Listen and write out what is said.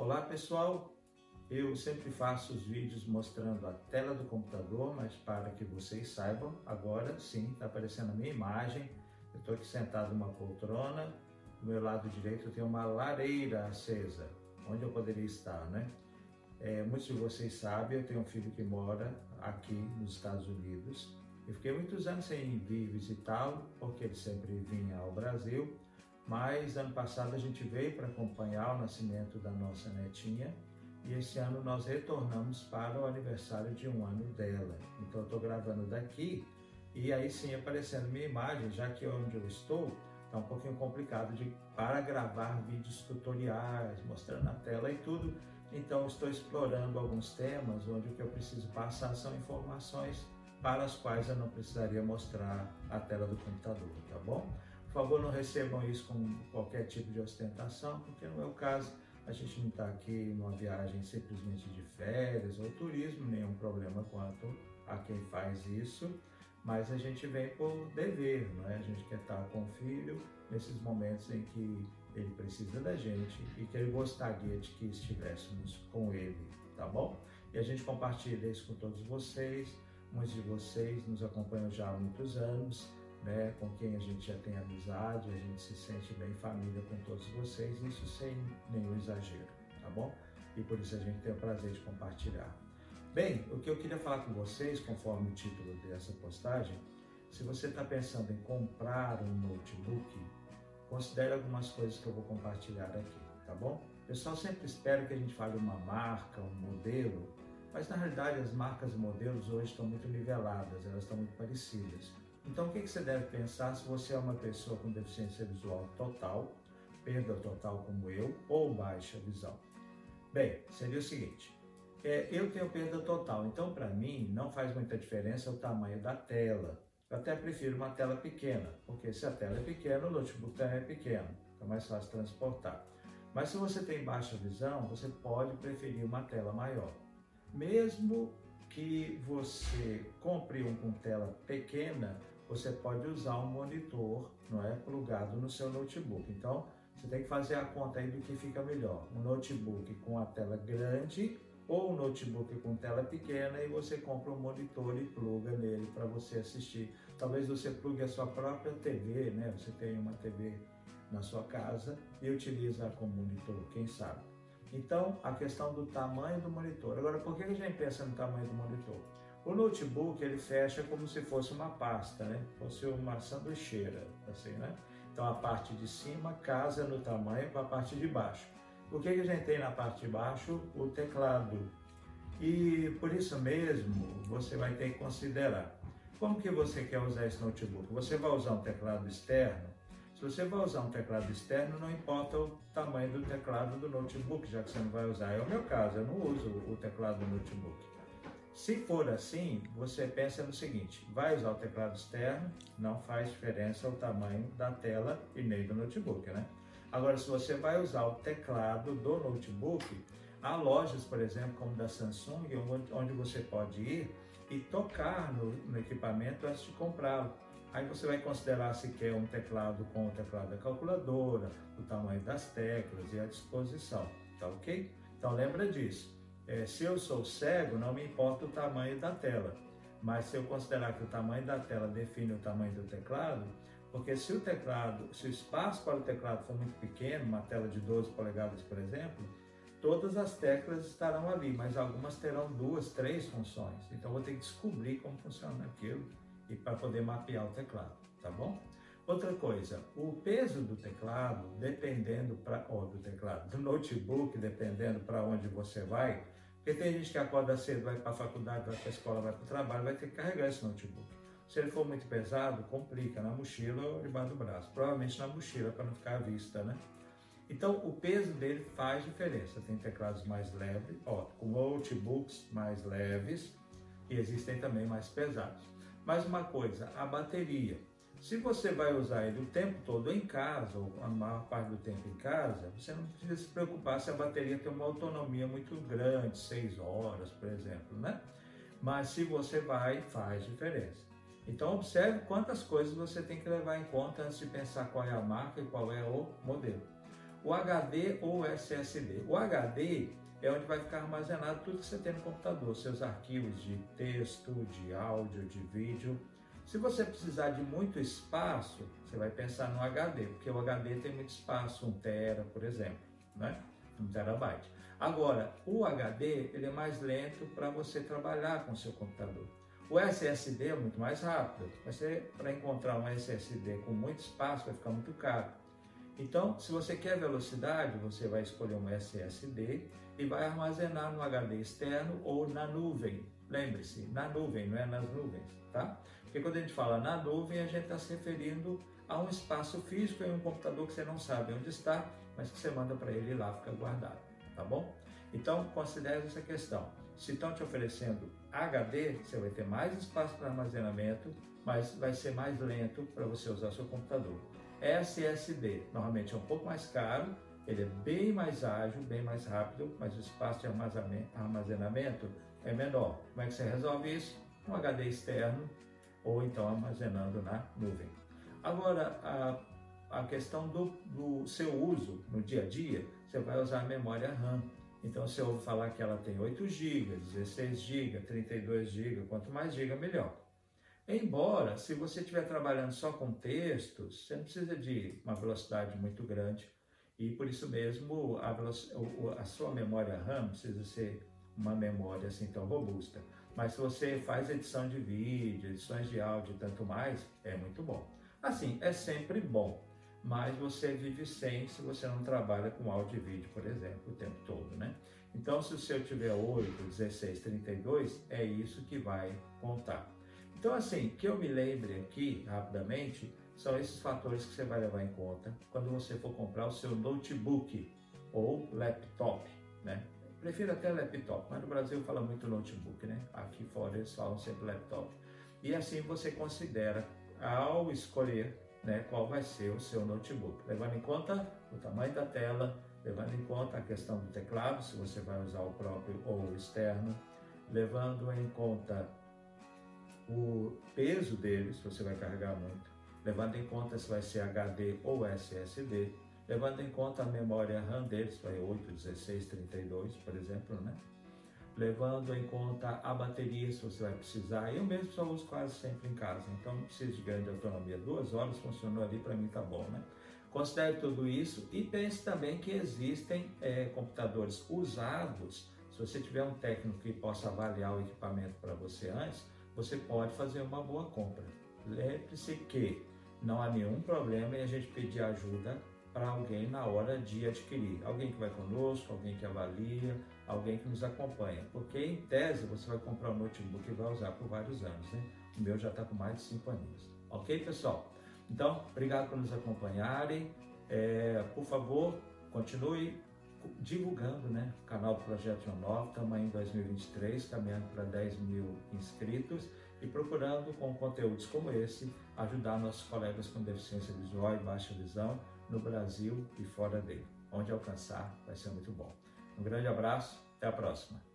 Olá pessoal, eu sempre faço os vídeos mostrando a tela do computador, mas para que vocês saibam, agora sim está aparecendo a minha imagem. Eu estou aqui sentado numa poltrona, do meu lado direito tem uma lareira acesa, onde eu poderia estar, né? É, muitos de vocês sabem, eu tenho um filho que mora aqui nos Estados Unidos. Eu fiquei muitos anos sem vir visitá-lo, porque ele sempre vinha ao Brasil. Mas ano passado a gente veio para acompanhar o nascimento da nossa netinha e esse ano nós retornamos para o aniversário de um ano dela. Então eu estou gravando daqui e aí sim aparecendo minha imagem, já que onde eu estou está um pouquinho complicado de, para gravar vídeos tutoriais, mostrando a tela e tudo. Então estou explorando alguns temas onde o que eu preciso passar são informações para as quais eu não precisaria mostrar a tela do computador, tá bom? Por favor, não recebam isso com qualquer tipo de ostentação, porque no meu caso, a gente não está aqui numa viagem simplesmente de férias ou turismo, nenhum problema quanto a quem faz isso, mas a gente vem por dever, não é? A gente quer estar com o filho nesses momentos em que ele precisa da gente e que ele gostaria de que estivéssemos com ele, tá bom? E a gente compartilha isso com todos vocês. Muitos de vocês nos acompanham já há muitos anos né, com quem a gente já tem amizade, a gente se sente bem família com todos vocês, isso sem nenhum exagero, tá bom? E por isso a gente tem o prazer de compartilhar. Bem, o que eu queria falar com vocês, conforme o título dessa postagem, se você está pensando em comprar um notebook, considere algumas coisas que eu vou compartilhar aqui, tá bom? O pessoal sempre espera que a gente fale uma marca, um modelo, mas na realidade as marcas e modelos hoje estão muito niveladas, elas estão muito parecidas. Então, o que você deve pensar se você é uma pessoa com deficiência visual total, perda total como eu, ou baixa visão? Bem, seria o seguinte: é, eu tenho perda total, então para mim não faz muita diferença o tamanho da tela. Eu até prefiro uma tela pequena, porque se a tela é pequena, o notebook também é pequeno, é mais fácil transportar. Mas se você tem baixa visão, você pode preferir uma tela maior. Mesmo que você compre um com tela pequena, você pode usar um monitor, não é, plugado no seu notebook. Então, você tem que fazer a conta aí do que fica melhor. Um notebook com a tela grande ou um notebook com tela pequena e você compra um monitor e pluga nele para você assistir. Talvez você plugue a sua própria TV, né? Você tem uma TV na sua casa e utiliza como monitor, quem sabe. Então, a questão do tamanho do monitor. Agora, por que a gente pensa no tamanho do monitor? O notebook ele fecha como se fosse uma pasta, né? Fosse uma sanduicheira, assim, né? Então a parte de cima casa no tamanho para a parte de baixo. O que, que a gente tem na parte de baixo? O teclado. E por isso mesmo você vai ter que considerar como que você quer usar esse notebook. Você vai usar um teclado externo? Se você vai usar um teclado externo, não importa o tamanho do teclado do notebook, já que você não vai usar. É o meu caso, eu não uso o teclado do notebook. Se for assim, você pensa no seguinte: vai usar o teclado externo, não faz diferença o tamanho da tela e nem do notebook, né? Agora, se você vai usar o teclado do notebook, há lojas, por exemplo, como da Samsung, onde você pode ir e tocar no, no equipamento antes de comprá-lo. Aí você vai considerar se quer um teclado com o teclado da calculadora, o tamanho das teclas e a disposição, tá ok? Então lembra disso. É, se eu sou cego, não me importa o tamanho da tela, mas se eu considerar que o tamanho da tela define o tamanho do teclado, porque se o teclado, se o espaço para o teclado for muito pequeno, uma tela de 12 polegadas, por exemplo, todas as teclas estarão ali, mas algumas terão duas, três funções. Então vou ter que descobrir como funciona aquilo e para poder mapear o teclado, tá bom? Outra coisa, o peso do teclado, dependendo para do teclado, do notebook, dependendo para onde você vai, porque tem gente que acorda cedo, vai para a faculdade, vai para a escola, vai para o trabalho, vai ter que carregar esse notebook. Se ele for muito pesado, complica na mochila ou debaixo do braço. Provavelmente na mochila para não ficar à vista, né? Então o peso dele faz diferença. Tem teclados mais leves, ó, com notebooks mais leves e existem também mais pesados. Mais uma coisa, a bateria. Se você vai usar ele o tempo todo em casa, ou a maior parte do tempo em casa, você não precisa se preocupar se a bateria tem uma autonomia muito grande, 6 horas, por exemplo, né? Mas se você vai, faz diferença. Então observe quantas coisas você tem que levar em conta antes de pensar qual é a marca e qual é o modelo. o HD ou SSD. O HD é onde vai ficar armazenado tudo que você tem no computador, seus arquivos de texto, de áudio, de vídeo. Se você precisar de muito espaço, você vai pensar no HD, porque o HD tem muito espaço, 1 tera, por exemplo, né? 1 terabyte. Agora, o HD ele é mais lento para você trabalhar com seu computador. O SSD é muito mais rápido, mas para encontrar um SSD com muito espaço vai ficar muito caro. Então, se você quer velocidade, você vai escolher um SSD e vai armazenar no HD externo ou na nuvem. Lembre-se, na nuvem, não é nas nuvens, tá? Porque quando a gente fala na nuvem, a gente está se referindo a um espaço físico em um computador que você não sabe onde está, mas que você manda para ele e lá fica guardado, tá bom? Então, considere essa questão. Se estão te oferecendo HD, você vai ter mais espaço para armazenamento, mas vai ser mais lento para você usar seu computador. SSD normalmente é um pouco mais caro, ele é bem mais ágil, bem mais rápido, mas o espaço de armazenamento é menor. Como é que você resolve isso? Um HD externo ou então armazenando na nuvem. Agora, a, a questão do, do seu uso no dia a dia, você vai usar a memória RAM. Então, você ouve falar que ela tem 8 GB, 16 GB, 32 GB, quanto mais GB, melhor. Embora, se você estiver trabalhando só com textos, você não precisa de uma velocidade muito grande e por isso mesmo a, a sua memória RAM precisa ser uma memória assim tão robusta. Mas se você faz edição de vídeo, edições de áudio e tanto mais, é muito bom. Assim, é sempre bom, mas você vive sem se você não trabalha com áudio e vídeo, por exemplo, o tempo todo, né? Então, se o seu tiver 8, 16, 32, é isso que vai contar. Então, assim, que eu me lembre aqui rapidamente são esses fatores que você vai levar em conta quando você for comprar o seu notebook ou laptop, né? Prefiro até laptop, mas no Brasil fala muito notebook, né? Aqui fora eles falam sempre laptop. E assim você considera ao escolher né, qual vai ser o seu notebook, levando em conta o tamanho da tela, levando em conta a questão do teclado, se você vai usar o próprio ou o externo, levando em conta o peso dele, se você vai carregar muito, levando em conta se vai ser HD ou SSD, levando em conta a memória RAM dele, se vai 8, 16, 32, por exemplo, né? Levando em conta a bateria, se você vai precisar. Eu mesmo só uso quase sempre em casa, então não preciso de grande autonomia. Duas horas funcionou ali, para mim tá bom, né? Considere tudo isso e pense também que existem é, computadores usados. Se você tiver um técnico que possa avaliar o equipamento para você antes, você pode fazer uma boa compra. Lembre-se que não há nenhum problema em a gente pedir ajuda para alguém na hora de adquirir. Alguém que vai conosco, alguém que avalia, alguém que nos acompanha. Porque em tese você vai comprar um notebook e vai usar por vários anos, né? O meu já está com mais de 5 anos. Ok, pessoal? Então, obrigado por nos acompanharem. É, por favor, continue divulgando né, o canal do Projeto 9, estamos em 2023, caminhando para 10 mil inscritos e procurando com conteúdos como esse ajudar nossos colegas com deficiência visual e baixa visão no Brasil e fora dele. Onde alcançar vai ser muito bom. Um grande abraço, até a próxima.